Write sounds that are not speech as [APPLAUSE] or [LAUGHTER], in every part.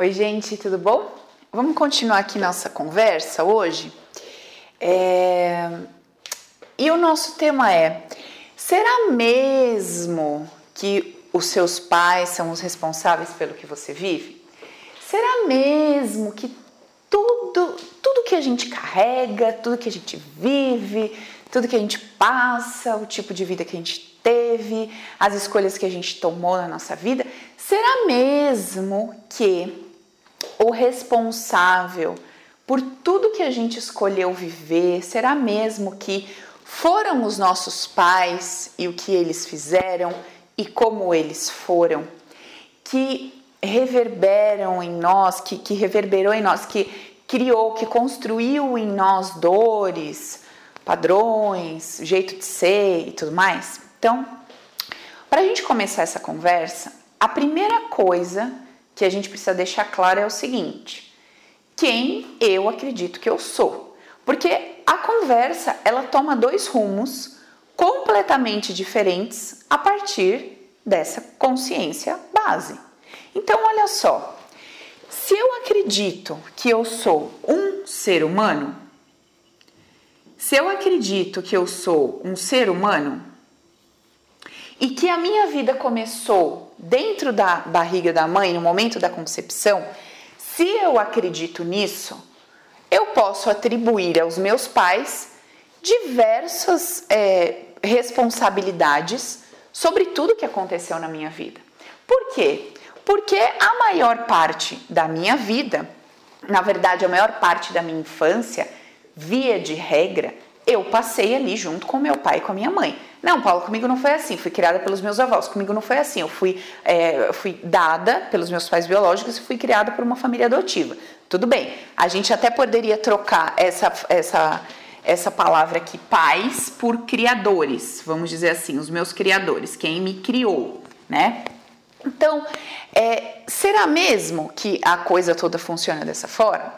Oi, gente, tudo bom? Vamos continuar aqui nossa conversa hoje. É... E o nosso tema é: será mesmo que os seus pais são os responsáveis pelo que você vive? Será mesmo que tudo, tudo que a gente carrega, tudo que a gente vive, tudo que a gente passa, o tipo de vida que a gente teve, as escolhas que a gente tomou na nossa vida, será mesmo que o responsável por tudo que a gente escolheu viver? Será mesmo que foram os nossos pais e o que eles fizeram e como eles foram que reverberam em nós, que, que reverberou em nós, que criou, que construiu em nós dores, padrões, jeito de ser e tudo mais? Então, para a gente começar essa conversa, a primeira coisa que a gente precisa deixar claro é o seguinte: quem eu acredito que eu sou. Porque a conversa ela toma dois rumos completamente diferentes a partir dessa consciência base. Então, olha só, se eu acredito que eu sou um ser humano, se eu acredito que eu sou um ser humano e que a minha vida começou dentro da barriga da mãe, no momento da concepção, se eu acredito nisso, eu posso atribuir aos meus pais diversas é, responsabilidades sobre tudo que aconteceu na minha vida. Por quê? Porque a maior parte da minha vida, na verdade, a maior parte da minha infância, via de regra, eu passei ali junto com meu pai e com a minha mãe. Não, Paulo, comigo não foi assim. Fui criada pelos meus avós. Comigo não foi assim. Eu fui, é, fui dada pelos meus pais biológicos e fui criada por uma família adotiva. Tudo bem. A gente até poderia trocar essa, essa, essa palavra aqui, pais, por criadores. Vamos dizer assim, os meus criadores, quem me criou, né? Então, é, será mesmo que a coisa toda funciona dessa forma?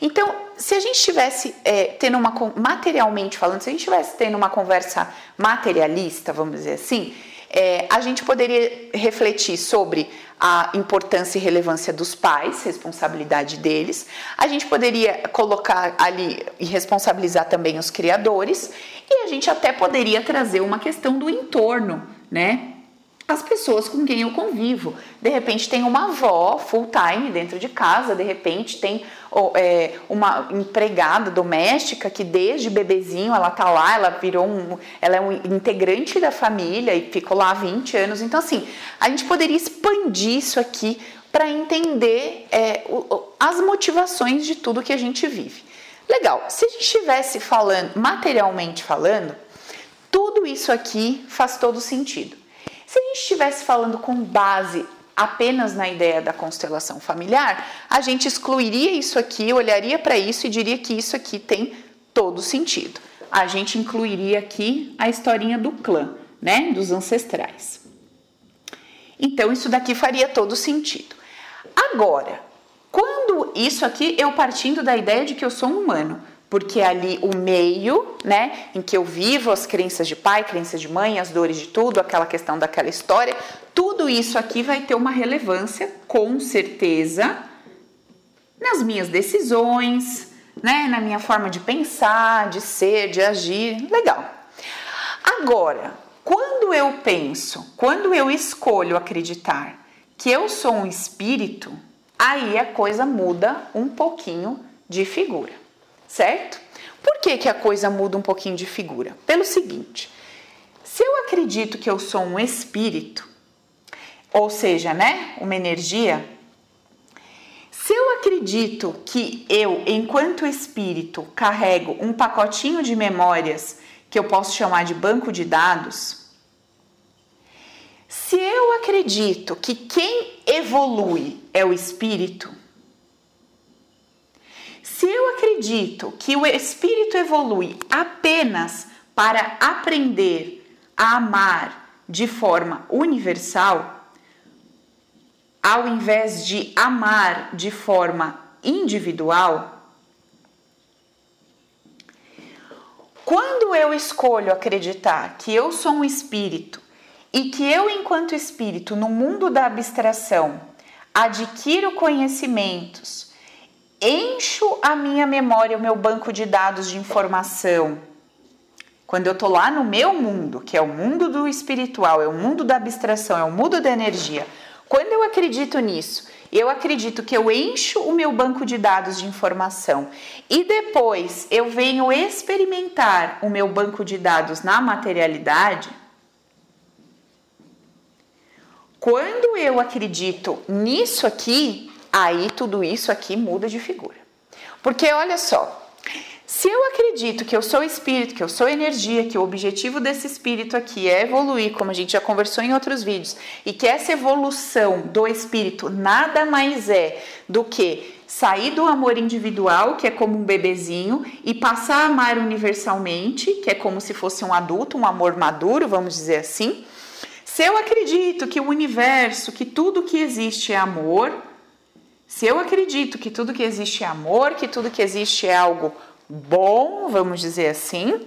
Então, se a gente estivesse é, tendo uma materialmente falando, se a gente estivesse tendo uma conversa materialista, vamos dizer assim, é, a gente poderia refletir sobre a importância e relevância dos pais, responsabilidade deles. A gente poderia colocar ali e responsabilizar também os criadores, e a gente até poderia trazer uma questão do entorno, né? As pessoas com quem eu convivo. De repente tem uma avó full time dentro de casa, de repente tem é, uma empregada doméstica que desde bebezinho ela tá lá, ela virou um, ela é um integrante da família e ficou lá há 20 anos. Então assim, a gente poderia expandir isso aqui para entender é, as motivações de tudo que a gente vive. Legal. Se a gente estivesse falando materialmente falando, tudo isso aqui faz todo sentido. Se a gente estivesse falando com base apenas na ideia da constelação familiar, a gente excluiria isso aqui, olharia para isso e diria que isso aqui tem todo sentido. A gente incluiria aqui a historinha do clã, né, dos ancestrais. Então isso daqui faria todo sentido. Agora, quando isso aqui eu partindo da ideia de que eu sou um humano, porque ali o meio, né, em que eu vivo as crenças de pai, crenças de mãe, as dores de tudo, aquela questão daquela história, tudo isso aqui vai ter uma relevância, com certeza, nas minhas decisões, né, na minha forma de pensar, de ser, de agir, legal. Agora, quando eu penso, quando eu escolho acreditar que eu sou um espírito, aí a coisa muda um pouquinho de figura certo? Por que, que a coisa muda um pouquinho de figura? Pelo seguinte: se eu acredito que eu sou um espírito, ou seja, né, uma energia, se eu acredito que eu, enquanto espírito, carrego um pacotinho de memórias que eu posso chamar de banco de dados, se eu acredito que quem evolui é o espírito, se eu acredito que o espírito evolui apenas para aprender a amar de forma universal, ao invés de amar de forma individual, quando eu escolho acreditar que eu sou um espírito e que eu, enquanto espírito, no mundo da abstração, adquiro conhecimentos, encho a minha memória, o meu banco de dados de informação. Quando eu tô lá no meu mundo, que é o mundo do espiritual, é o mundo da abstração, é o mundo da energia. Quando eu acredito nisso, eu acredito que eu encho o meu banco de dados de informação e depois eu venho experimentar o meu banco de dados na materialidade. Quando eu acredito nisso aqui, aí tudo isso aqui muda de figura. Porque olha só, se eu acredito que eu sou espírito, que eu sou energia, que o objetivo desse espírito aqui é evoluir, como a gente já conversou em outros vídeos, e que essa evolução do espírito nada mais é do que sair do amor individual, que é como um bebezinho, e passar a amar universalmente, que é como se fosse um adulto, um amor maduro, vamos dizer assim. Se eu acredito que o universo, que tudo que existe é amor, se eu acredito que tudo que existe é amor, que tudo que existe é algo bom, vamos dizer assim,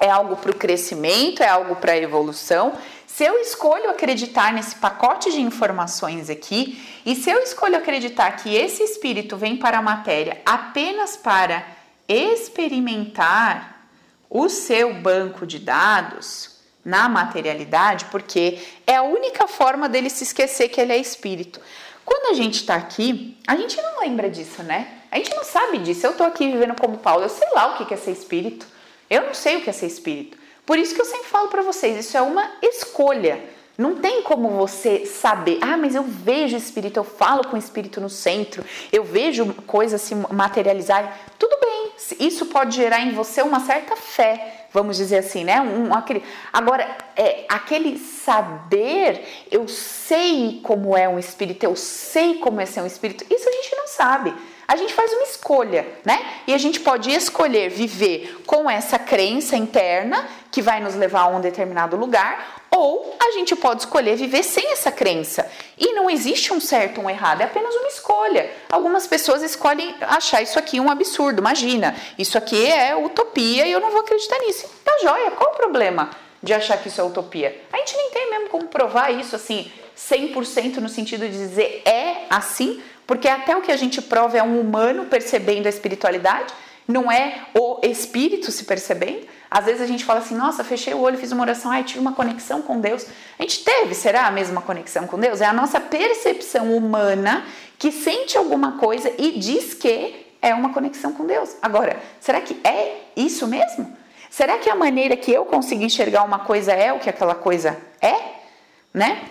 é algo para o crescimento, é algo para a evolução. Se eu escolho acreditar nesse pacote de informações aqui, e se eu escolho acreditar que esse espírito vem para a matéria apenas para experimentar o seu banco de dados na materialidade, porque é a única forma dele se esquecer que ele é espírito. Quando a gente está aqui, a gente não lembra disso, né? A gente não sabe disso. Eu estou aqui vivendo como Paulo, eu sei lá o que é ser espírito. Eu não sei o que é ser espírito. Por isso que eu sempre falo para vocês, isso é uma escolha. Não tem como você saber, ah, mas eu vejo espírito, eu falo com o espírito no centro, eu vejo coisas se materializarem. Tudo bem, isso pode gerar em você uma certa fé, vamos dizer assim, né? Um, aquele, agora, é, aquele saber, eu sei como é um espírito, eu sei como é ser um espírito, isso a gente não sabe a gente faz uma escolha, né? E a gente pode escolher viver com essa crença interna que vai nos levar a um determinado lugar, ou a gente pode escolher viver sem essa crença. E não existe um certo ou um errado, é apenas uma escolha. Algumas pessoas escolhem achar isso aqui um absurdo, imagina, isso aqui é utopia e eu não vou acreditar nisso. Tá joia, qual o problema de achar que isso é utopia? A gente nem tem mesmo como provar isso assim 100% no sentido de dizer é assim, porque até o que a gente prova é um humano percebendo a espiritualidade, não é o espírito se percebendo. Às vezes a gente fala assim: nossa, fechei o olho, fiz uma oração, ai, tive uma conexão com Deus. A gente teve, será a mesma conexão com Deus? É a nossa percepção humana que sente alguma coisa e diz que é uma conexão com Deus. Agora, será que é isso mesmo? Será que a maneira que eu consigo enxergar uma coisa é o que aquela coisa é? Né?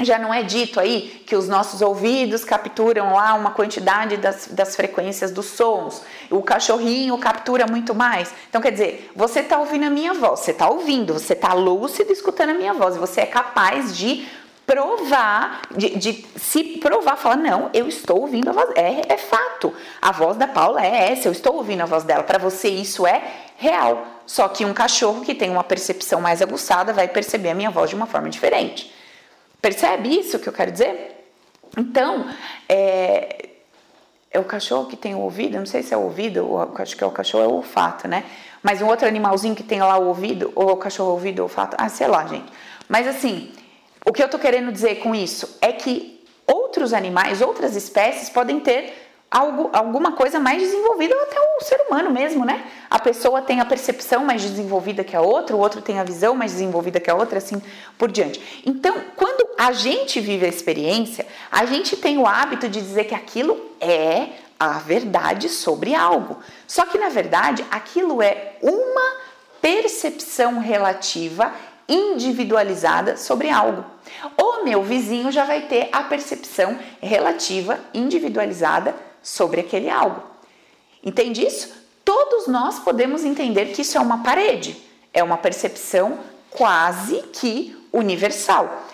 Já não é dito aí que os nossos ouvidos capturam lá uma quantidade das, das frequências dos sons, o cachorrinho captura muito mais. Então, quer dizer, você está ouvindo a minha voz, você está ouvindo, você está lúcido escutando a minha voz, você é capaz de provar, de, de, se provar, falar, não, eu estou ouvindo a voz, é, é fato, a voz da Paula é essa, eu estou ouvindo a voz dela, para você isso é real. Só que um cachorro que tem uma percepção mais aguçada vai perceber a minha voz de uma forma diferente. Percebe isso que eu quero dizer? Então, é, é o cachorro que tem o ouvido, não sei se é o ouvido, ou acho que é o cachorro, é o olfato, né? Mas um outro animalzinho que tem lá o ouvido, ou o cachorro ouvido, ou olfato, ah, sei lá, gente. Mas assim, o que eu tô querendo dizer com isso é que outros animais, outras espécies podem ter algo, alguma coisa mais desenvolvida, ou até o ser humano mesmo, né? A pessoa tem a percepção mais desenvolvida que a outra, o outro tem a visão mais desenvolvida que a outra, assim por diante. Então, quando a gente vive a experiência, a gente tem o hábito de dizer que aquilo é a verdade sobre algo. Só que, na verdade, aquilo é uma percepção relativa individualizada sobre algo. O meu vizinho já vai ter a percepção relativa individualizada sobre aquele algo. Entende isso? Todos nós podemos entender que isso é uma parede, é uma percepção quase que universal.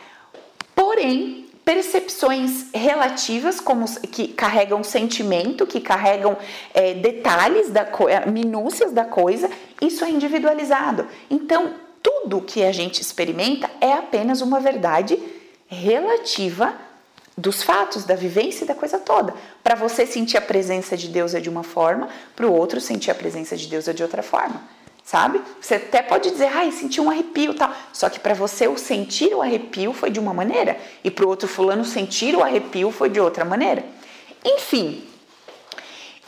Porém, percepções relativas, como que carregam sentimento, que carregam é, detalhes da é, minúcias da coisa, isso é individualizado. Então, tudo que a gente experimenta é apenas uma verdade relativa dos fatos, da vivência e da coisa toda. Para você sentir a presença de Deus é de uma forma, para o outro sentir a presença de Deus é de outra forma. sabe? Você até pode dizer, ai, senti um arrepio tal. Só que para você o sentir o arrepio foi de uma maneira e para o outro fulano sentir o arrepio foi de outra maneira. Enfim.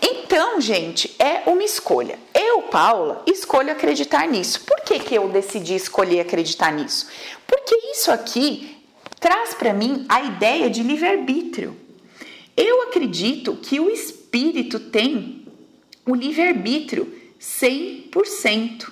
Então, gente, é uma escolha. Eu, Paula, escolho acreditar nisso. Por que, que eu decidi escolher acreditar nisso? Porque isso aqui traz para mim a ideia de livre-arbítrio. Eu acredito que o espírito tem o livre-arbítrio 100%.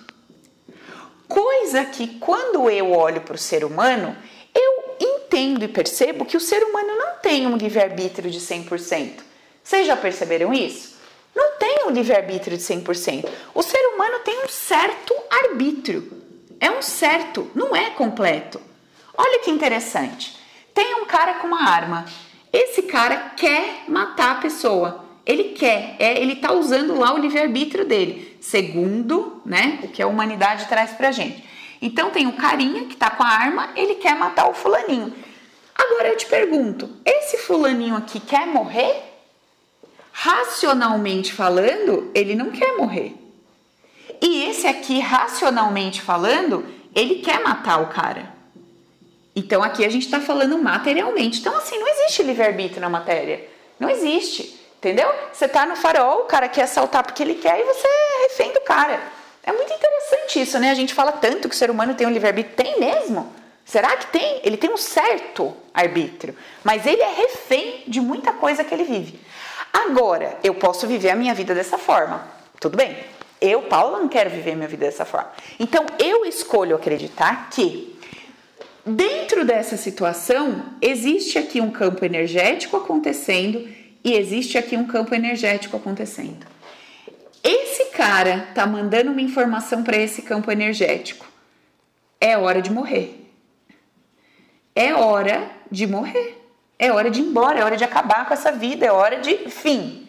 Coisa que quando eu olho para o ser humano, eu entendo e percebo que o ser humano não tem um livre-arbítrio de 100%. Vocês já perceberam isso? Não tem um livre-arbítrio de 100%. O ser humano tem um certo arbítrio. É um certo, não é completo. Olha que interessante. Tem um cara com uma arma. Esse cara quer matar a pessoa. Ele quer, é, ele está usando lá o livre-arbítrio dele, segundo né, o que a humanidade traz pra gente. Então tem o carinha que está com a arma, ele quer matar o fulaninho. Agora eu te pergunto, esse fulaninho aqui quer morrer? Racionalmente falando, ele não quer morrer. E esse aqui, racionalmente falando, ele quer matar o cara. Então aqui a gente está falando materialmente. Então, assim, não existe livre-arbítrio na matéria. Não existe. Entendeu? Você tá no farol, o cara quer assaltar porque ele quer e você é refém do cara. É muito interessante isso, né? A gente fala tanto que o ser humano tem um livre-arbítrio. Tem mesmo? Será que tem? Ele tem um certo arbítrio, mas ele é refém de muita coisa que ele vive. Agora, eu posso viver a minha vida dessa forma. Tudo bem. Eu, Paula, não quero viver a minha vida dessa forma. Então, eu escolho acreditar que dentro dessa situação existe aqui um campo energético acontecendo e existe aqui um campo energético acontecendo. Esse cara tá mandando uma informação para esse campo energético. É hora de morrer. É hora de morrer. É hora de ir embora, é hora de acabar com essa vida, é hora de fim.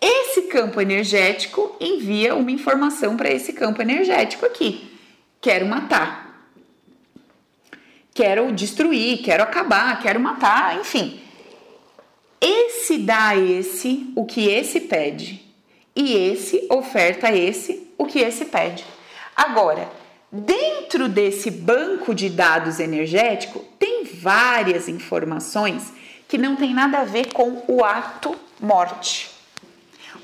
Esse campo energético envia uma informação para esse campo energético aqui. Quero matar. Quero destruir, quero acabar, quero matar, enfim. Esse dá a esse o que esse pede, e esse oferta a esse o que esse pede. Agora, dentro desse banco de dados energético, tem várias informações que não tem nada a ver com o ato morte.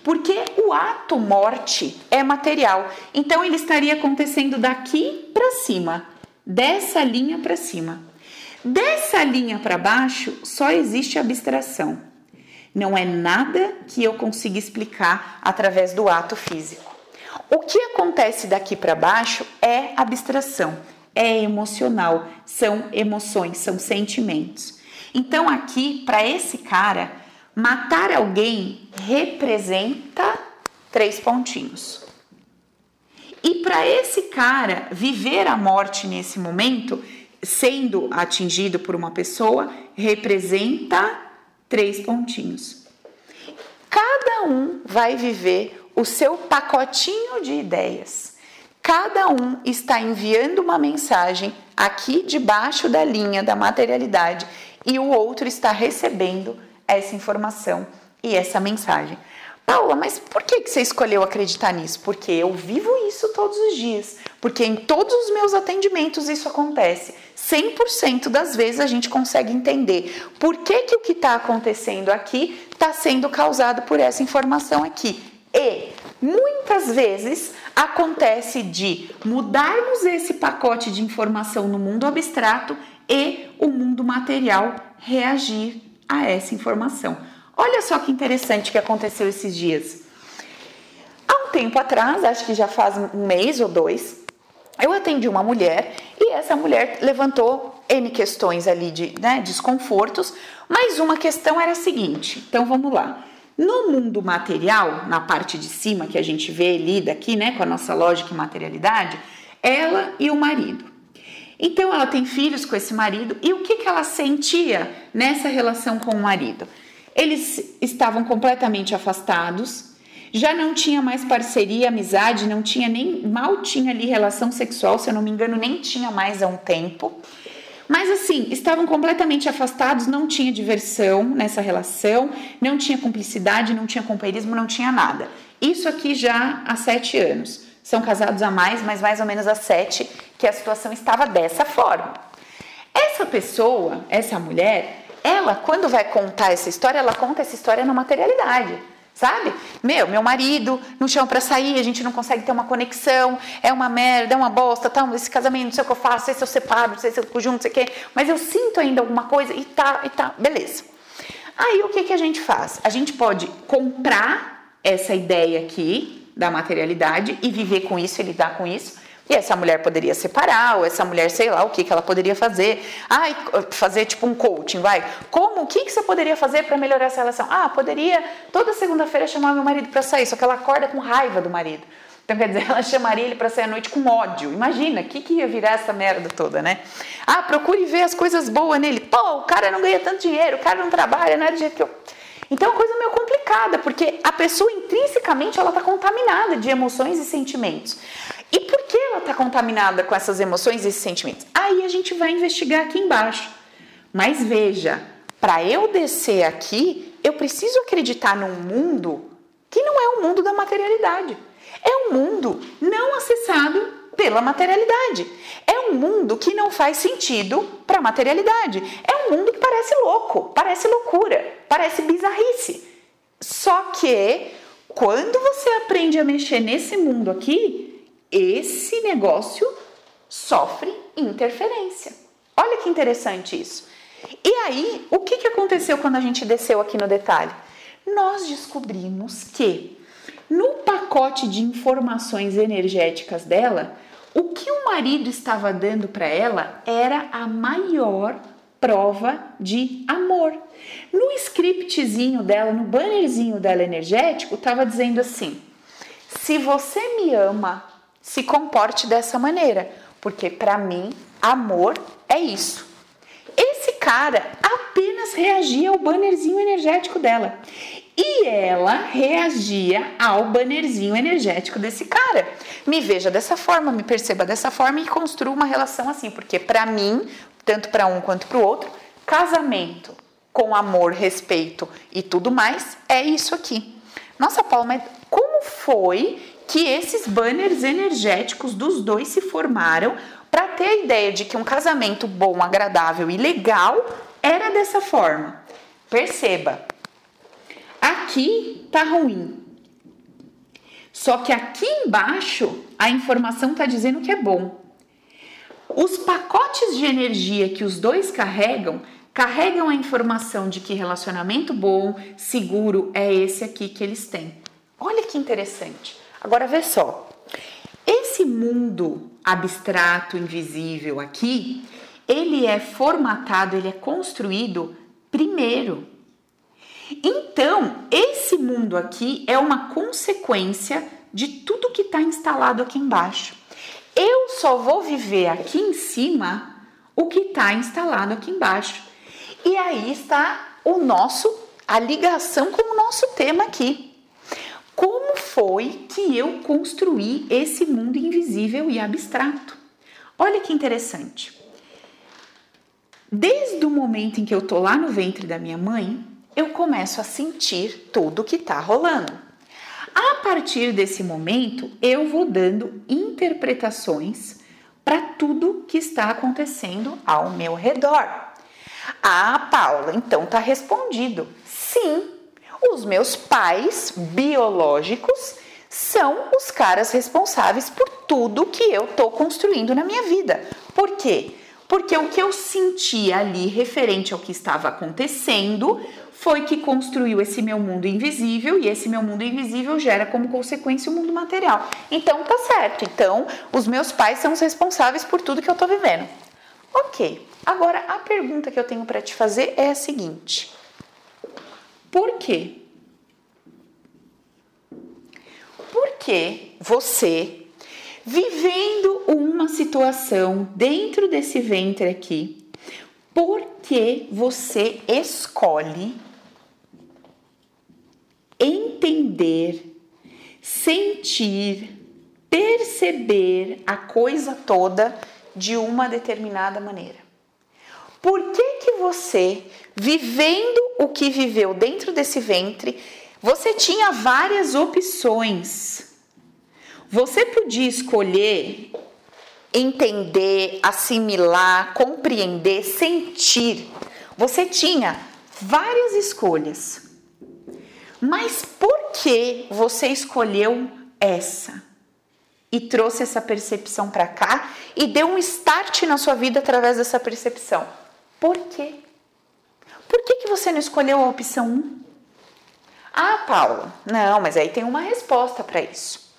Porque o ato morte é material, então ele estaria acontecendo daqui para cima, dessa linha para cima. Dessa linha para baixo só existe abstração. Não é nada que eu consiga explicar através do ato físico. O que acontece daqui para baixo é abstração, é emocional, são emoções, são sentimentos. Então, aqui, para esse cara, matar alguém representa três pontinhos. E para esse cara, viver a morte nesse momento sendo atingido por uma pessoa representa três pontinhos. Cada um vai viver o seu pacotinho de ideias. Cada um está enviando uma mensagem aqui debaixo da linha da materialidade e o outro está recebendo essa informação e essa mensagem. Paula, mas por que, você escolheu acreditar nisso? Porque eu vivo isso todos os dias. Porque em todos os meus atendimentos isso acontece. 100% das vezes a gente consegue entender por que, que o que está acontecendo aqui está sendo causado por essa informação aqui. E muitas vezes acontece de mudarmos esse pacote de informação no mundo abstrato e o mundo material reagir a essa informação. Olha só que interessante que aconteceu esses dias. Há um tempo atrás, acho que já faz um mês ou dois, eu atendi uma mulher e essa mulher levantou N questões ali de né, desconfortos, mas uma questão era a seguinte: então vamos lá. No mundo material, na parte de cima que a gente vê, lida aqui, né, com a nossa lógica e materialidade, ela e o marido. Então ela tem filhos com esse marido e o que, que ela sentia nessa relação com o marido? Eles estavam completamente afastados, já não tinha mais parceria, amizade, não tinha nem mal tinha ali relação sexual, se eu não me engano, nem tinha mais há um tempo. Mas assim, estavam completamente afastados, não tinha diversão nessa relação, não tinha cumplicidade, não tinha companheirismo, não tinha nada. Isso aqui já há sete anos. são casados há mais, mas mais ou menos há sete, que a situação estava dessa forma. Essa pessoa, essa mulher, ela, quando vai contar essa história, ela conta essa história na materialidade. Sabe? Meu, meu marido não chama para sair, a gente não consegue ter uma conexão, é uma merda, é uma bosta, tá, esse casamento, não sei o que eu faço, sei se eu separo, sei se eu junto, não sei o que, mas eu sinto ainda alguma coisa e tá, e tá, beleza. Aí o que, que a gente faz? A gente pode comprar essa ideia aqui da materialidade e viver com isso e lidar com isso, e essa mulher poderia separar, ou essa mulher, sei lá, o que, que ela poderia fazer. Ai, fazer tipo um coaching, vai. Como, o que, que você poderia fazer para melhorar essa relação? Ah, poderia toda segunda-feira chamar meu marido para sair, só que ela acorda com raiva do marido. Então, quer dizer, [LAUGHS] ela chamaria ele para sair à noite com ódio. Imagina, o que, que ia virar essa merda toda, né? Ah, procure ver as coisas boas nele. Pô, o cara não ganha tanto dinheiro, o cara não trabalha, não é do jeito que eu. Então é uma coisa meio complicada, porque a pessoa intrinsecamente ela está contaminada de emoções e sentimentos. E por que ela está contaminada com essas emoções e esses sentimentos? Aí a gente vai investigar aqui embaixo. Mas veja, para eu descer aqui, eu preciso acreditar num mundo que não é o mundo da materialidade. É um mundo não acessado pela materialidade. É um mundo que não faz sentido para a materialidade. É um mundo que parece louco, parece loucura, parece bizarrice. Só que quando você aprende a mexer nesse mundo aqui, esse negócio sofre interferência. Olha que interessante isso. E aí, o que, que aconteceu quando a gente desceu aqui no detalhe? Nós descobrimos que no pacote de informações energéticas dela, o que o marido estava dando para ela era a maior prova de amor. No scriptzinho dela, no bannerzinho dela energético, estava dizendo assim: se você me ama, se comporte dessa maneira, porque para mim, amor é isso. Esse cara apenas reagia ao bannerzinho energético dela. E ela reagia ao bannerzinho energético desse cara. Me veja dessa forma, me perceba dessa forma e construa uma relação assim, porque para mim, tanto para um quanto para o outro, casamento com amor, respeito e tudo mais é isso aqui. Nossa, Paula, mas como foi que esses banners energéticos dos dois se formaram para ter a ideia de que um casamento bom, agradável e legal era dessa forma. Perceba, aqui tá ruim. Só que aqui embaixo a informação tá dizendo que é bom. Os pacotes de energia que os dois carregam carregam a informação de que relacionamento bom, seguro é esse aqui que eles têm. Olha que interessante. Agora vê só. Esse mundo abstrato, invisível aqui, ele é formatado, ele é construído primeiro. Então, esse mundo aqui é uma consequência de tudo que está instalado aqui embaixo. Eu só vou viver aqui em cima o que está instalado aqui embaixo. E aí está o nosso, a ligação com o nosso tema aqui. Como foi que eu construí esse mundo invisível e abstrato? Olha que interessante. Desde o momento em que eu tô lá no ventre da minha mãe, eu começo a sentir tudo que tá rolando. A partir desse momento, eu vou dando interpretações para tudo que está acontecendo ao meu redor. Ah, Paula, então tá respondido. Sim, os meus pais biológicos são os caras responsáveis por tudo que eu tô construindo na minha vida. Por quê? Porque o que eu senti ali referente ao que estava acontecendo foi que construiu esse meu mundo invisível e esse meu mundo invisível gera como consequência o mundo material. Então tá certo. Então, os meus pais são os responsáveis por tudo que eu tô vivendo. OK. Agora a pergunta que eu tenho para te fazer é a seguinte: por quê? Porque você, vivendo uma situação dentro desse ventre aqui, porque você escolhe entender, sentir, perceber a coisa toda de uma determinada maneira. Por que que você, vivendo o que viveu dentro desse ventre, você tinha várias opções. você podia escolher entender, assimilar, compreender, sentir. Você tinha várias escolhas. Mas por que você escolheu essa? E trouxe essa percepção para cá e deu um start na sua vida através dessa percepção. Por quê? Por que, que você não escolheu a opção 1? Ah, Paula, não, mas aí tem uma resposta para isso.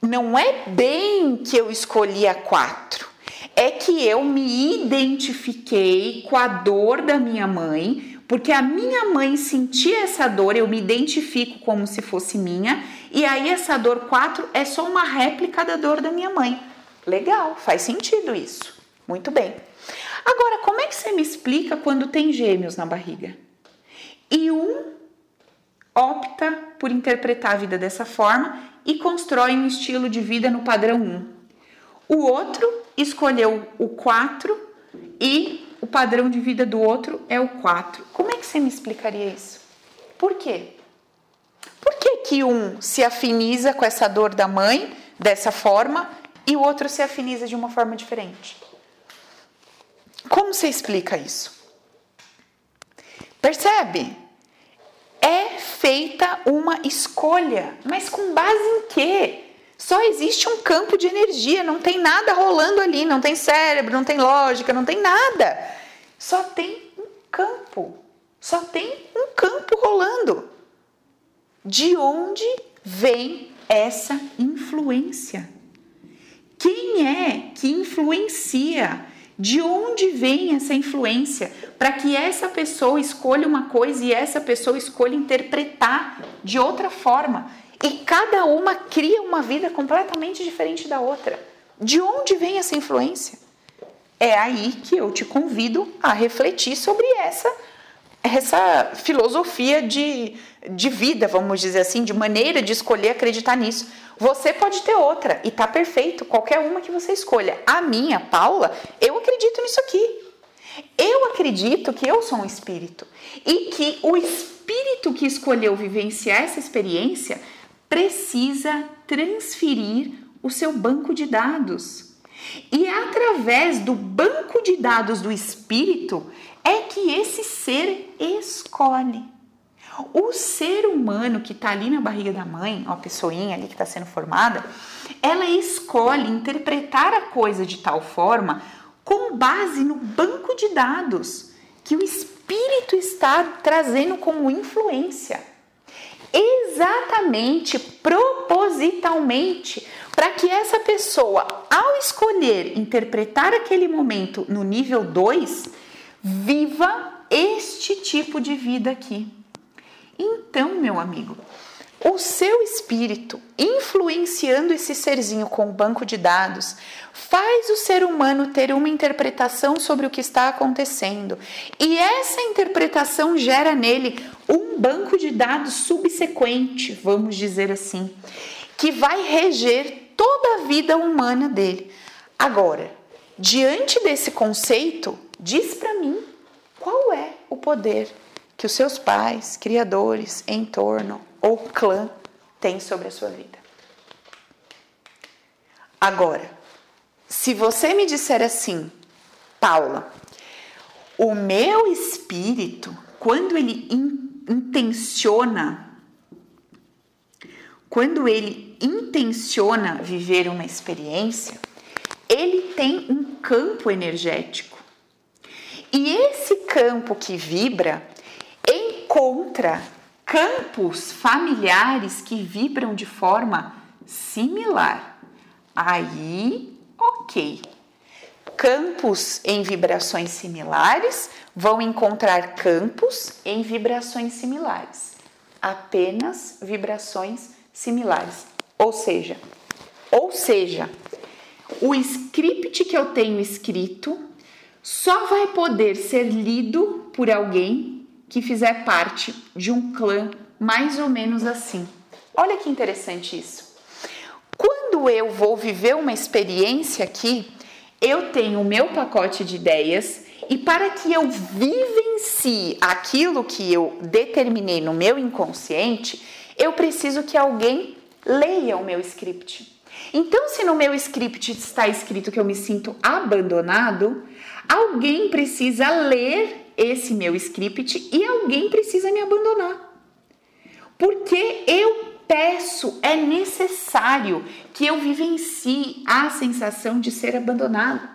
Não é bem que eu escolhi a 4, é que eu me identifiquei com a dor da minha mãe, porque a minha mãe sentia essa dor, eu me identifico como se fosse minha, e aí essa dor 4 é só uma réplica da dor da minha mãe. Legal, faz sentido isso. Muito bem. Agora, como é que você me explica quando tem gêmeos na barriga? E um opta por interpretar a vida dessa forma e constrói um estilo de vida no padrão 1. O outro escolheu o 4 e o padrão de vida do outro é o 4. Como é que você me explicaria isso? Por quê? Por que, que um se afiniza com essa dor da mãe dessa forma e o outro se afiniza de uma forma diferente? Como você explica isso? Percebe? É feita uma escolha, mas com base em quê? Só existe um campo de energia, não tem nada rolando ali, não tem cérebro, não tem lógica, não tem nada. Só tem um campo, só tem um campo rolando. De onde vem essa influência? Quem é que influencia? De onde vem essa influência para que essa pessoa escolha uma coisa e essa pessoa escolha interpretar de outra forma? E cada uma cria uma vida completamente diferente da outra. De onde vem essa influência? É aí que eu te convido a refletir sobre essa essa filosofia de, de vida, vamos dizer assim, de maneira de escolher acreditar nisso. Você pode ter outra e tá perfeito, qualquer uma que você escolha. A minha, Paula, eu acredito nisso aqui. Eu acredito que eu sou um espírito e que o espírito que escolheu vivenciar essa experiência precisa transferir o seu banco de dados. E é através do banco de dados do espírito é que esse ser escolhe. O ser humano que está ali na barriga da mãe, a pessoinha ali que está sendo formada, ela escolhe interpretar a coisa de tal forma com base no banco de dados que o espírito está trazendo como influência exatamente, propositalmente, para que essa pessoa, ao escolher interpretar aquele momento no nível 2, viva este tipo de vida aqui. Então, meu amigo, o seu espírito influenciando esse serzinho com o banco de dados faz o ser humano ter uma interpretação sobre o que está acontecendo. E essa interpretação gera nele um banco de dados subsequente, vamos dizer assim, que vai reger toda a vida humana dele. Agora, diante desse conceito, diz para mim qual é o poder que os seus pais, criadores, entorno ou clã têm sobre a sua vida. Agora, se você me disser assim, Paula, o meu espírito, quando ele in, intenciona, quando ele intenciona viver uma experiência, ele tem um campo energético. E esse campo que vibra encontra campos familiares que vibram de forma similar. Aí, ok. Campos em vibrações similares vão encontrar campos em vibrações similares. Apenas vibrações similares. Ou seja, ou seja, o script que eu tenho escrito só vai poder ser lido por alguém que fizer parte de um clã mais ou menos assim. Olha que interessante isso. Quando eu vou viver uma experiência aqui, eu tenho o meu pacote de ideias e para que eu vivencie aquilo que eu determinei no meu inconsciente, eu preciso que alguém leia o meu script. Então, se no meu script está escrito que eu me sinto abandonado, alguém precisa ler esse meu script e alguém precisa me abandonar. Porque eu peço, é necessário que eu vivencie a sensação de ser abandonado.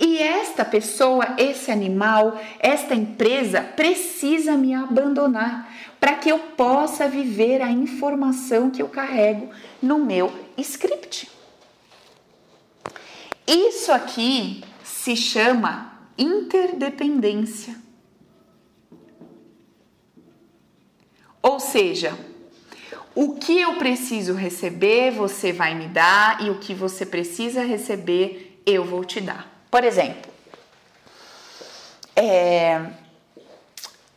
E esta pessoa, esse animal, esta empresa precisa me abandonar para que eu possa viver a informação que eu carrego no meu script. Isso aqui se chama interdependência. Ou seja, o que eu preciso receber, você vai me dar, e o que você precisa receber, eu vou te dar. Por exemplo, é,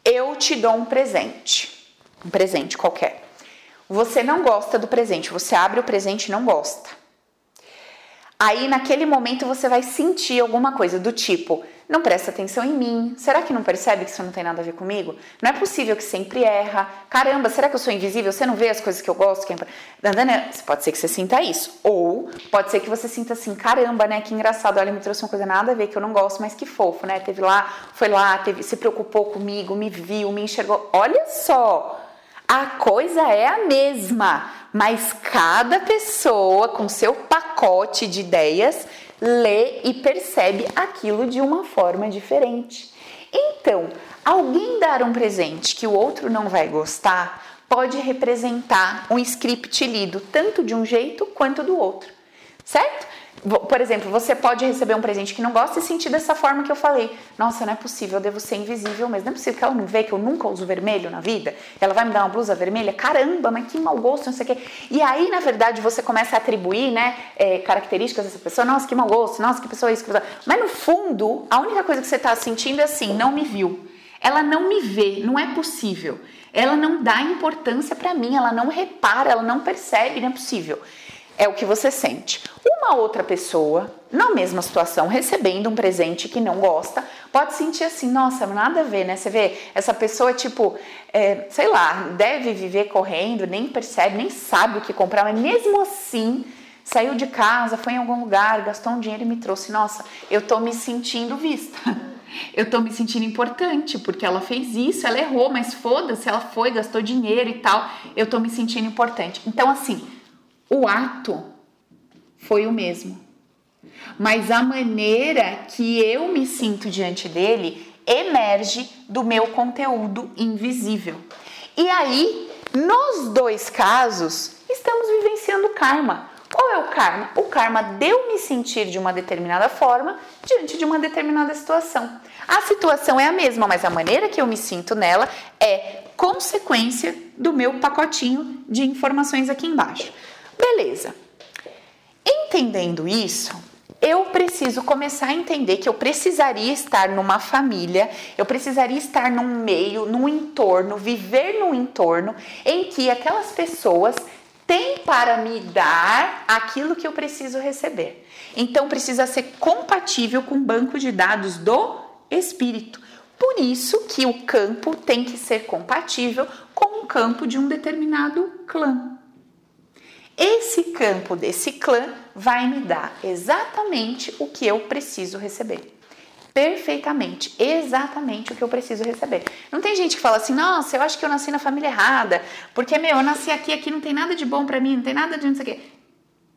eu te dou um presente, um presente qualquer. Você não gosta do presente, você abre o presente e não gosta. Aí naquele momento você vai sentir alguma coisa do tipo, não presta atenção em mim. Será que não percebe que isso não tem nada a ver comigo? Não é possível que sempre erra. Caramba, será que eu sou invisível? Você não vê as coisas que eu gosto? Que... É pode ser que você sinta isso. Ou pode ser que você sinta assim, caramba, né? Que engraçado. Olha, me trouxe uma coisa nada a ver que eu não gosto, mas que fofo, né? Teve lá, foi lá, teve, se preocupou comigo, me viu, me enxergou. Olha só, a coisa é a mesma, mas cada pessoa com seu pacote de ideias lê e percebe aquilo de uma forma diferente. Então, alguém dar um presente que o outro não vai gostar pode representar um script lido tanto de um jeito quanto do outro, certo? Por exemplo, você pode receber um presente que não gosta e sentir dessa forma que eu falei. Nossa, não é possível, eu devo ser invisível mesmo. Não é possível que ela não vê que eu nunca uso vermelho na vida. Ela vai me dar uma blusa vermelha? Caramba, mas que mau gosto, não sei o quê. E aí, na verdade, você começa a atribuir né, é, características dessa pessoa. Nossa, que mau gosto, nossa, que pessoa é isso. Que pessoa... Mas no fundo, a única coisa que você está sentindo é assim: não me viu. Ela não me vê, não é possível. Ela não dá importância para mim, ela não repara, ela não percebe, não é possível é o que você sente. Uma outra pessoa, na mesma situação, recebendo um presente que não gosta, pode sentir assim: nossa, nada a ver, né? Você vê, essa pessoa, tipo, é, sei lá, deve viver correndo, nem percebe, nem sabe o que comprar, mas mesmo assim saiu de casa, foi em algum lugar, gastou um dinheiro e me trouxe. Nossa, eu tô me sentindo vista. [LAUGHS] Eu tô me sentindo importante porque ela fez isso, ela errou, mas foda-se, ela foi, gastou dinheiro e tal. Eu tô me sentindo importante. Então, assim, o ato foi o mesmo. Mas a maneira que eu me sinto diante dele emerge do meu conteúdo invisível. E aí, nos dois casos, estamos vivenciando karma. Qual é o karma? O karma deu me sentir de uma determinada forma diante de uma determinada situação. A situação é a mesma, mas a maneira que eu me sinto nela é consequência do meu pacotinho de informações aqui embaixo. Beleza. Entendendo isso, eu preciso começar a entender que eu precisaria estar numa família, eu precisaria estar num meio, num entorno, viver num entorno em que aquelas pessoas têm para me dar aquilo que eu preciso receber. Então precisa ser compatível com o banco de dados do espírito. Por isso que o campo tem que ser compatível com o campo de um determinado clã. Esse campo desse clã vai me dar exatamente o que eu preciso receber. Perfeitamente, exatamente o que eu preciso receber. Não tem gente que fala assim, nossa, eu acho que eu nasci na família errada, porque, meu, eu nasci aqui, aqui não tem nada de bom para mim, não tem nada de não sei o quê.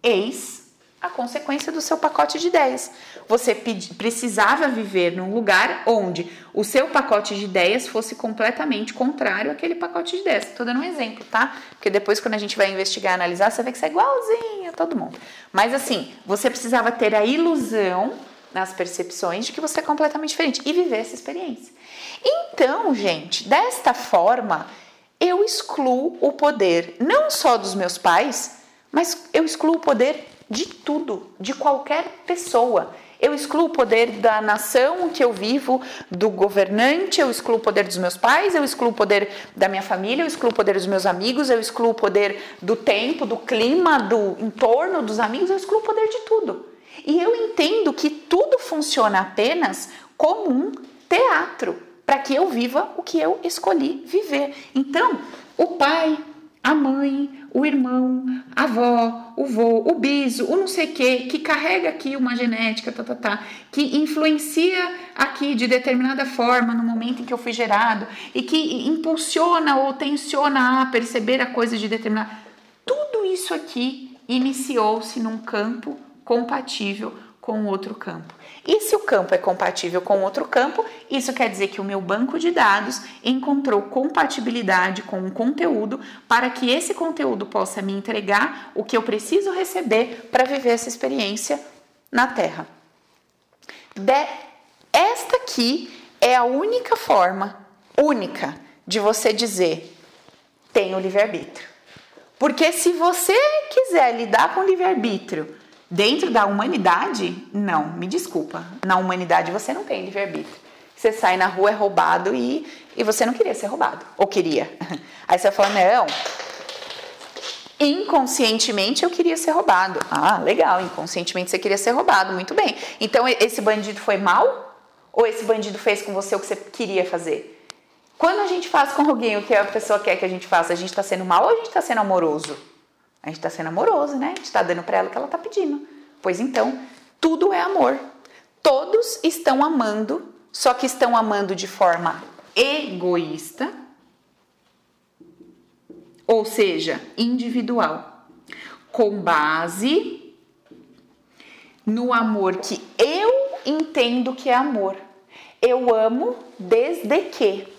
Eis a consequência do seu pacote de ideias. Você precisava viver num lugar onde o seu pacote de ideias fosse completamente contrário àquele pacote de ideias. Estou dando um exemplo, tá? Porque depois, quando a gente vai investigar, analisar, você vê que você é igualzinho a todo mundo. Mas assim, você precisava ter a ilusão nas percepções de que você é completamente diferente e viver essa experiência. Então, gente, desta forma, eu excluo o poder não só dos meus pais, mas eu excluo o poder de tudo, de qualquer pessoa. Eu excluo o poder da nação que eu vivo, do governante, eu excluo o poder dos meus pais, eu excluo o poder da minha família, eu excluo o poder dos meus amigos, eu excluo o poder do tempo, do clima, do entorno, dos amigos, eu excluo o poder de tudo. E eu entendo que tudo funciona apenas como um teatro, para que eu viva o que eu escolhi viver. Então, o pai, a mãe, o irmão, a avó, o vô, o biso, o não sei o que, que carrega aqui uma genética, tá, tá, tá, que influencia aqui de determinada forma no momento em que eu fui gerado e que impulsiona ou tensiona a perceber a coisa de determinada. Tudo isso aqui iniciou-se num campo compatível com outro campo. E se o campo é compatível com outro campo, isso quer dizer que o meu banco de dados encontrou compatibilidade com um conteúdo para que esse conteúdo possa me entregar o que eu preciso receber para viver essa experiência na Terra. De, esta aqui é a única forma, única, de você dizer tenho livre-arbítrio. Porque se você quiser lidar com livre-arbítrio Dentro da humanidade, não, me desculpa. Na humanidade você não tem livre-arbítrio. Você sai na rua, é roubado e, e você não queria ser roubado. Ou queria. [LAUGHS] Aí você fala, não, inconscientemente eu queria ser roubado. Ah, legal, inconscientemente você queria ser roubado, muito bem. Então esse bandido foi mal? Ou esse bandido fez com você o que você queria fazer? Quando a gente faz com alguém o que a pessoa quer que a gente faça, a gente está sendo mal ou a gente está sendo amoroso? A gente está sendo amoroso, né? A gente está dando para ela o que ela está pedindo. Pois então, tudo é amor. Todos estão amando, só que estão amando de forma egoísta, ou seja, individual, com base no amor que eu entendo que é amor. Eu amo desde que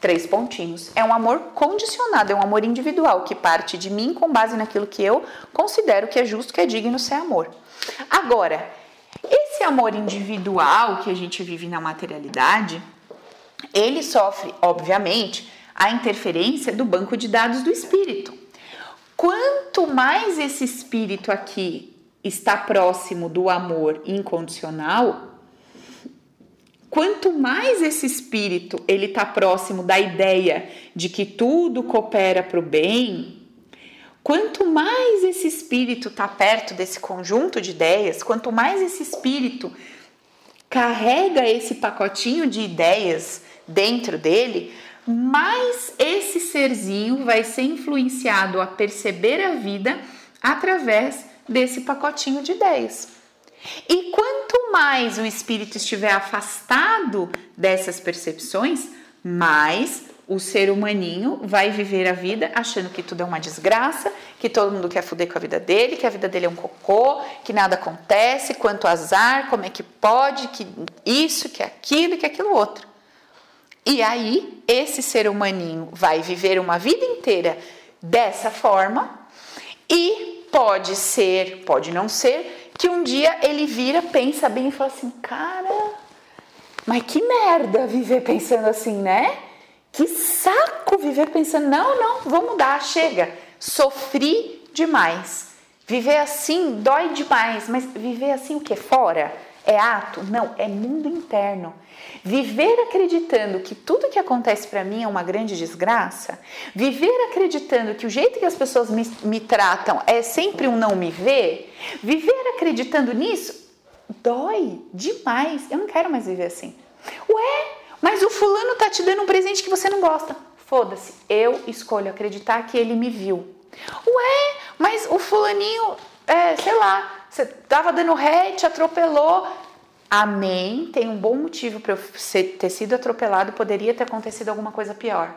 Três pontinhos. É um amor condicionado, é um amor individual que parte de mim com base naquilo que eu considero que é justo, que é digno ser amor. Agora, esse amor individual que a gente vive na materialidade, ele sofre, obviamente, a interferência do banco de dados do espírito. Quanto mais esse espírito aqui está próximo do amor incondicional, Quanto mais esse espírito ele está próximo da ideia de que tudo coopera para o bem, quanto mais esse espírito está perto desse conjunto de ideias, quanto mais esse espírito carrega esse pacotinho de ideias dentro dele, mais esse serzinho vai ser influenciado a perceber a vida através desse pacotinho de ideias. E quanto mais o espírito estiver afastado dessas percepções, mais o ser humaninho vai viver a vida achando que tudo é uma desgraça, que todo mundo quer fuder com a vida dele, que a vida dele é um cocô, que nada acontece, quanto azar, como é que pode, que isso, que aquilo, que aquilo outro. E aí, esse ser humaninho vai viver uma vida inteira dessa forma e pode ser, pode não ser, que um dia ele vira, pensa bem e fala assim: cara, mas que merda viver pensando assim, né? Que saco viver pensando, não, não, vou mudar, chega. Sofri demais. Viver assim dói demais, mas viver assim o que? Fora? É ato? Não, é mundo interno. Viver acreditando que tudo que acontece para mim é uma grande desgraça, viver acreditando que o jeito que as pessoas me, me tratam é sempre um não me ver, viver acreditando nisso dói demais. Eu não quero mais viver assim. Ué, mas o fulano tá te dando um presente que você não gosta. Foda-se, eu escolho acreditar que ele me viu. Ué, mas o fulaninho, é, sei lá, você tava dando ré, te atropelou. Amém. Tem um bom motivo para eu ter sido atropelado, poderia ter acontecido alguma coisa pior.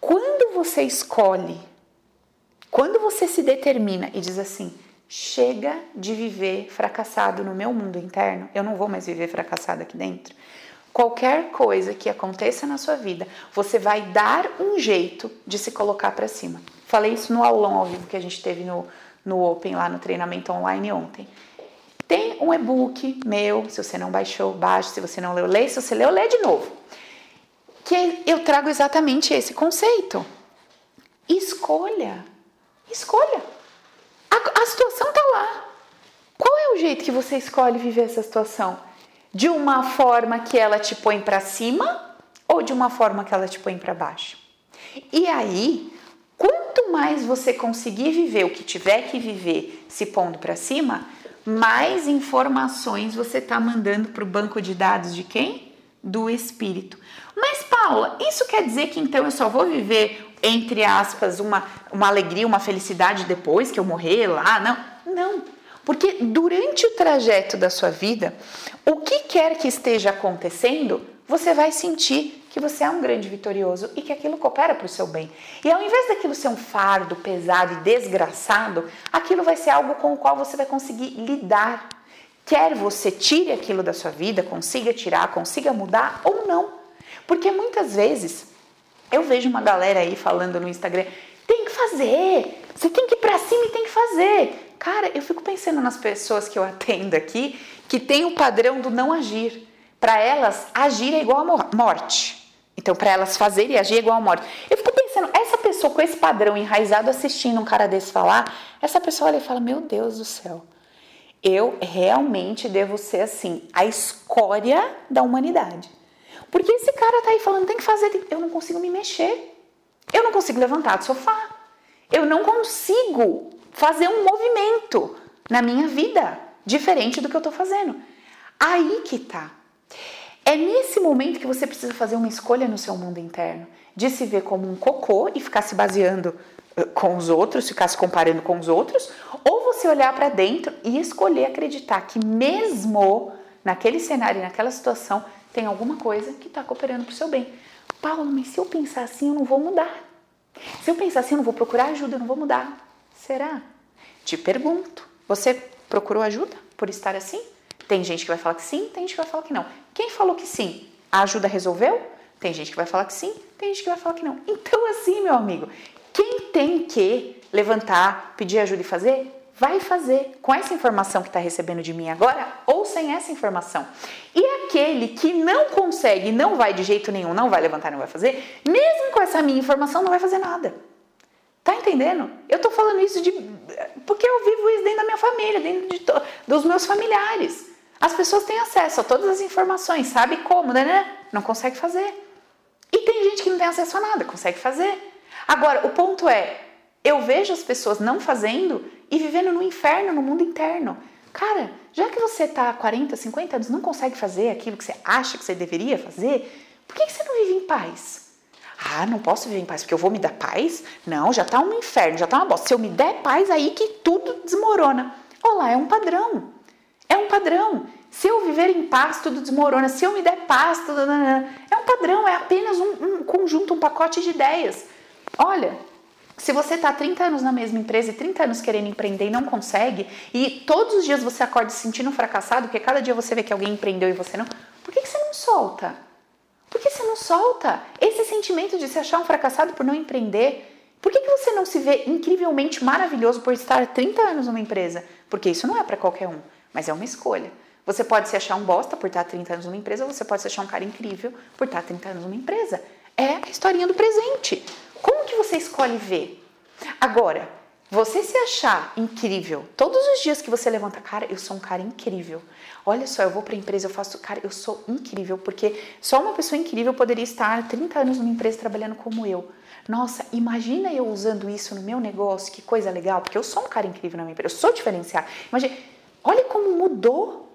Quando você escolhe, quando você se determina e diz assim: chega de viver fracassado no meu mundo interno, eu não vou mais viver fracassado aqui dentro. Qualquer coisa que aconteça na sua vida, você vai dar um jeito de se colocar para cima. Falei isso no aulão ao vivo que a gente teve no, no Open, lá no treinamento online ontem. Tem um e-book meu, se você não baixou, baixe, se você não leu, lê, se você leu, lê de novo. Que eu trago exatamente esse conceito. Escolha. Escolha. A, a situação tá lá. Qual é o jeito que você escolhe viver essa situação? De uma forma que ela te põe para cima ou de uma forma que ela te põe para baixo? E aí, Quanto mais você conseguir viver o que tiver que viver se pondo para cima, mais informações você está mandando para o banco de dados de quem? Do espírito. Mas, Paula, isso quer dizer que então eu só vou viver entre aspas, uma, uma alegria, uma felicidade depois que eu morrer lá. Não, não. Porque durante o trajeto da sua vida, o que quer que esteja acontecendo, você vai sentir que você é um grande vitorioso e que aquilo coopera para o seu bem. E ao invés daquilo ser um fardo pesado e desgraçado, aquilo vai ser algo com o qual você vai conseguir lidar. Quer você tire aquilo da sua vida, consiga tirar, consiga mudar ou não. Porque muitas vezes eu vejo uma galera aí falando no Instagram: tem que fazer, você tem que ir para cima e tem que fazer. Cara, eu fico pensando nas pessoas que eu atendo aqui que tem o padrão do não agir. Para elas, agir é igual a morte. Então, para elas fazerem e agir é igual a morte. Eu fico pensando, essa pessoa com esse padrão enraizado assistindo um cara desse falar, essa pessoa olha e fala: Meu Deus do céu, eu realmente devo ser assim, a escória da humanidade. Porque esse cara tá aí falando, tem que fazer, eu não consigo me mexer. Eu não consigo levantar do sofá. Eu não consigo fazer um movimento na minha vida diferente do que eu tô fazendo. Aí que tá. É nesse momento que você precisa fazer uma escolha no seu mundo interno, de se ver como um cocô e ficar se baseando eh, com os outros, ficar se comparando com os outros, ou você olhar para dentro e escolher acreditar que mesmo naquele cenário, naquela situação, tem alguma coisa que está cooperando para o seu bem. Paulo, mas se eu pensar assim, eu não vou mudar. Se eu pensar assim, eu não vou procurar ajuda, eu não vou mudar. Será? Te pergunto, você procurou ajuda por estar assim? Tem gente que vai falar que sim, tem gente que vai falar que não. Quem falou que sim? A ajuda resolveu? Tem gente que vai falar que sim, tem gente que vai falar que não. Então, assim, meu amigo, quem tem que levantar, pedir ajuda e fazer, vai fazer com essa informação que está recebendo de mim agora ou sem essa informação. E aquele que não consegue, não vai de jeito nenhum, não vai levantar, não vai fazer, mesmo com essa minha informação, não vai fazer nada. Tá entendendo? Eu tô falando isso de porque eu vivo isso dentro da minha família, dentro de dos meus familiares. As pessoas têm acesso a todas as informações, sabe como, né? Não consegue fazer. E tem gente que não tem acesso a nada, consegue fazer. Agora, o ponto é, eu vejo as pessoas não fazendo e vivendo no inferno, no mundo interno. Cara, já que você está há 40, 50 anos, não consegue fazer aquilo que você acha que você deveria fazer, por que, que você não vive em paz? Ah, não posso viver em paz porque eu vou me dar paz? Não, já está um inferno, já está uma bosta. Se eu me der paz, aí que tudo desmorona. Olá, é um padrão. É um padrão. Se eu viver em paz, tudo desmorona. Se eu me der paz, tudo. É um padrão, é apenas um, um conjunto, um pacote de ideias. Olha, se você está 30 anos na mesma empresa e 30 anos querendo empreender e não consegue, e todos os dias você acorda se sentindo fracassado, porque cada dia você vê que alguém empreendeu e você não, por que, que você não solta? Por que você não solta esse sentimento de se achar um fracassado por não empreender? Por que, que você não se vê incrivelmente maravilhoso por estar 30 anos numa empresa? Porque isso não é para qualquer um mas é uma escolha. Você pode se achar um bosta por estar 30 anos numa empresa, ou você pode se achar um cara incrível por estar 30 anos numa empresa. É a historinha do presente. Como que você escolhe ver? Agora, você se achar incrível todos os dias que você levanta, cara, eu sou um cara incrível. Olha só, eu vou para a empresa, eu faço, cara, eu sou incrível, porque só uma pessoa incrível poderia estar 30 anos numa empresa trabalhando como eu. Nossa, imagina eu usando isso no meu negócio, que coisa legal, porque eu sou um cara incrível na minha empresa, eu sou diferenciado. Imagina, Olha como mudou.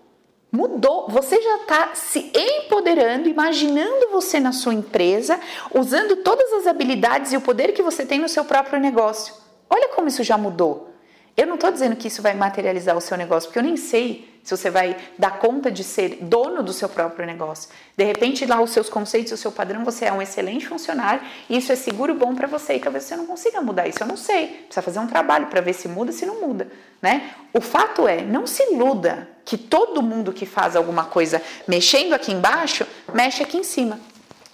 Mudou. Você já está se empoderando, imaginando você na sua empresa, usando todas as habilidades e o poder que você tem no seu próprio negócio. Olha como isso já mudou. Eu não estou dizendo que isso vai materializar o seu negócio, porque eu nem sei se você vai dar conta de ser dono do seu próprio negócio. De repente, lá os seus conceitos, o seu padrão, você é um excelente funcionário e isso é seguro bom para você e talvez você não consiga mudar isso. Eu não sei. Precisa fazer um trabalho para ver se muda, se não muda, né? O fato é, não se iluda que todo mundo que faz alguma coisa mexendo aqui embaixo, mexe aqui em cima.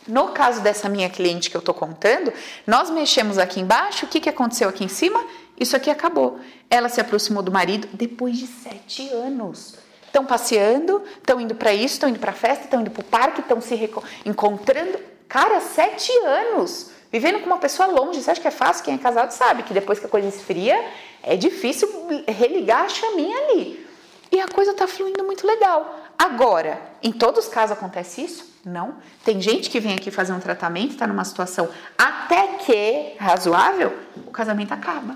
No caso dessa minha cliente que eu estou contando, nós mexemos aqui embaixo, o que, que aconteceu aqui em cima? Isso aqui acabou. Ela se aproximou do marido depois de sete anos. Estão passeando, estão indo para isso, estão indo para festa, estão indo para o parque, estão se encontrando. Cara, sete anos vivendo com uma pessoa longe. Você acha que é fácil? Quem é casado sabe que depois que a coisa esfria, é difícil religar a chaminha ali. E a coisa está fluindo muito legal. Agora, em todos os casos acontece isso? Não. Tem gente que vem aqui fazer um tratamento, está numa situação até que razoável, o casamento acaba.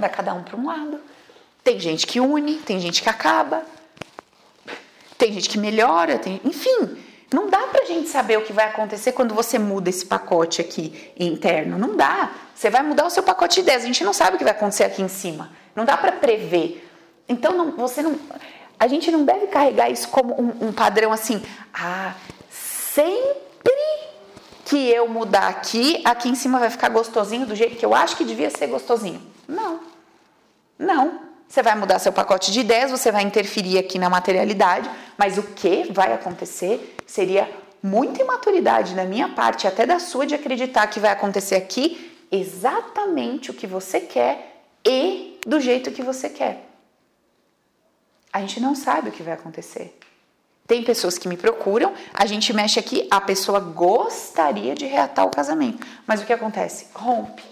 Vai cada um para um lado. Tem gente que une, tem gente que acaba, tem gente que melhora, tem, enfim. Não dá pra gente saber o que vai acontecer quando você muda esse pacote aqui interno. Não dá. Você vai mudar o seu pacote de ideias. A gente não sabe o que vai acontecer aqui em cima. Não dá para prever. Então não, você não. A gente não deve carregar isso como um, um padrão assim. Ah, sempre que eu mudar aqui, aqui em cima vai ficar gostosinho do jeito que eu acho que devia ser gostosinho. Não. Não. Você vai mudar seu pacote de ideias, você vai interferir aqui na materialidade, mas o que vai acontecer seria muita imaturidade da minha parte, até da sua, de acreditar que vai acontecer aqui exatamente o que você quer e do jeito que você quer. A gente não sabe o que vai acontecer. Tem pessoas que me procuram, a gente mexe aqui, a pessoa gostaria de reatar o casamento, mas o que acontece? Rompe,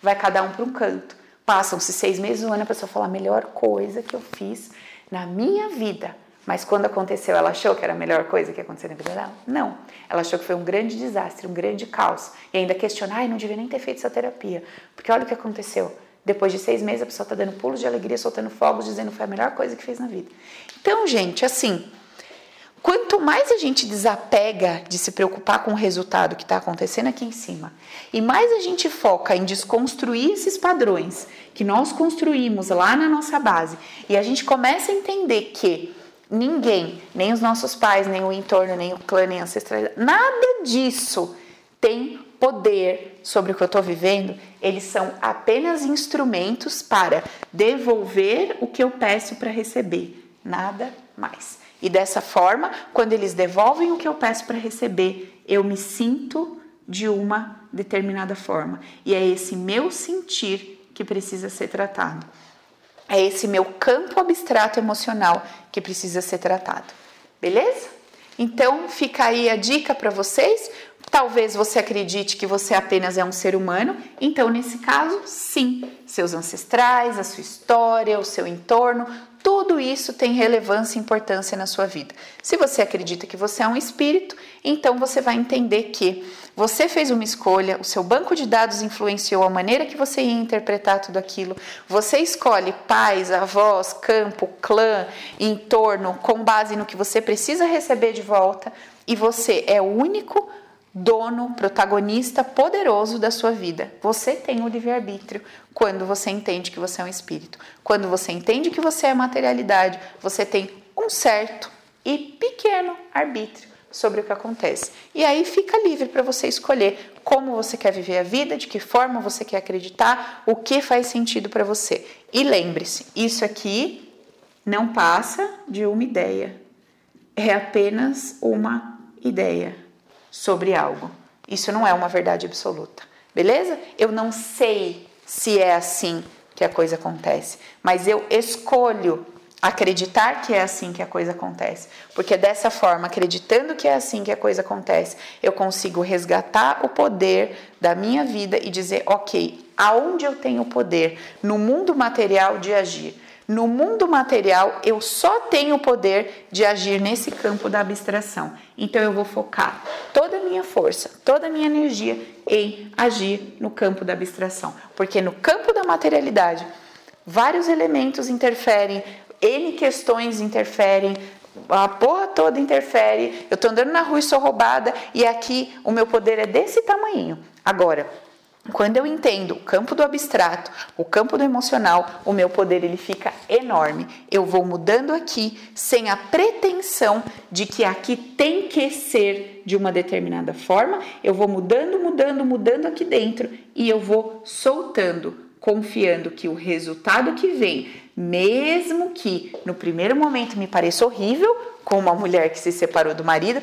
vai cada um para um canto. Passam-se seis meses, um ano, a pessoa fala: a melhor coisa que eu fiz na minha vida. Mas quando aconteceu, ela achou que era a melhor coisa que aconteceu na vida dela? Não. Ela achou que foi um grande desastre, um grande caos. E ainda questionar, ai, não devia nem ter feito essa terapia. Porque olha o que aconteceu. Depois de seis meses, a pessoa está dando pulos de alegria, soltando fogos, dizendo que foi a melhor coisa que fez na vida. Então, gente, assim, Quanto mais a gente desapega de se preocupar com o resultado que está acontecendo aqui em cima, e mais a gente foca em desconstruir esses padrões que nós construímos lá na nossa base, e a gente começa a entender que ninguém, nem os nossos pais, nem o entorno, nem o clã, nem a ancestralidade, nada disso tem poder sobre o que eu estou vivendo, eles são apenas instrumentos para devolver o que eu peço para receber, nada mais. E dessa forma, quando eles devolvem o que eu peço para receber, eu me sinto de uma determinada forma. E é esse meu sentir que precisa ser tratado. É esse meu campo abstrato emocional que precisa ser tratado. Beleza? Então, fica aí a dica para vocês. Talvez você acredite que você apenas é um ser humano, então nesse caso, sim, seus ancestrais, a sua história, o seu entorno, tudo isso tem relevância e importância na sua vida. Se você acredita que você é um espírito, então você vai entender que você fez uma escolha, o seu banco de dados influenciou a maneira que você ia interpretar tudo aquilo. Você escolhe pais, avós, campo, clã, entorno com base no que você precisa receber de volta e você é o único dono, protagonista poderoso da sua vida. Você tem o livre-arbítrio quando você entende que você é um espírito. Quando você entende que você é materialidade, você tem um certo e pequeno arbítrio sobre o que acontece. E aí fica livre para você escolher como você quer viver a vida, de que forma você quer acreditar, o que faz sentido para você. E lembre-se, isso aqui não passa de uma ideia. É apenas uma ideia sobre algo. Isso não é uma verdade absoluta, beleza? Eu não sei se é assim que a coisa acontece, mas eu escolho acreditar que é assim que a coisa acontece, porque dessa forma, acreditando que é assim que a coisa acontece, eu consigo resgatar o poder da minha vida e dizer, ok, aonde eu tenho poder no mundo material de agir? No mundo material, eu só tenho o poder de agir nesse campo da abstração. Então, eu vou focar toda a minha força, toda a minha energia em agir no campo da abstração. Porque no campo da materialidade, vários elementos interferem, N questões interferem, a porra toda interfere. Eu tô andando na rua e sou roubada, e aqui o meu poder é desse tamanho. Agora, quando eu entendo o campo do abstrato, o campo do emocional, o meu poder ele fica enorme. Eu vou mudando aqui sem a pretensão de que aqui tem que ser de uma determinada forma. Eu vou mudando, mudando, mudando aqui dentro e eu vou soltando, confiando que o resultado que vem, mesmo que no primeiro momento me pareça horrível, como uma mulher que se separou do marido,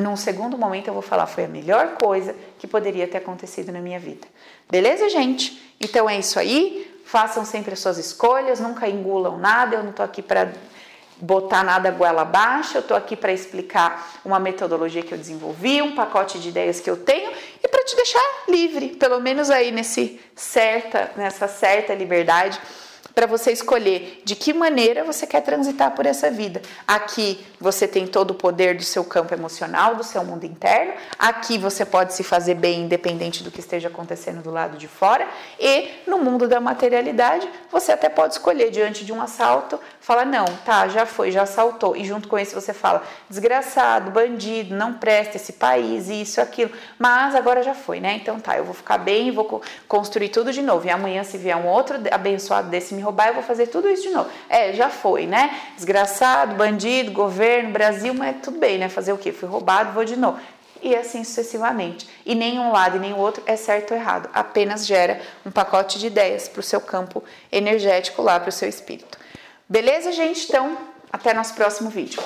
num segundo momento eu vou falar foi a melhor coisa que poderia ter acontecido na minha vida. Beleza, gente? Então é isso aí. Façam sempre as suas escolhas, nunca engulam nada. Eu não tô aqui para botar nada goela abaixo, eu tô aqui para explicar uma metodologia que eu desenvolvi, um pacote de ideias que eu tenho e para te deixar livre, pelo menos aí nesse certa, nessa certa liberdade para você escolher de que maneira você quer transitar por essa vida. Aqui você tem todo o poder do seu campo emocional, do seu mundo interno. Aqui você pode se fazer bem independente do que esteja acontecendo do lado de fora. E no mundo da materialidade, você até pode escolher diante de um assalto, falar não, tá, já foi, já assaltou. E junto com isso você fala desgraçado, bandido, não presta esse país, isso, aquilo. Mas agora já foi, né? Então tá, eu vou ficar bem vou construir tudo de novo. E amanhã se vier um outro abençoado desse me roubar, eu vou fazer tudo isso de novo. É, já foi, né? Desgraçado, bandido, governo, Brasil, mas tudo bem, né? Fazer o quê? Fui roubado, vou de novo. E assim sucessivamente. E nem um lado e nem o outro é certo ou errado. Apenas gera um pacote de ideias para o seu campo energético lá, para o seu espírito. Beleza, gente? Então, até nosso próximo vídeo.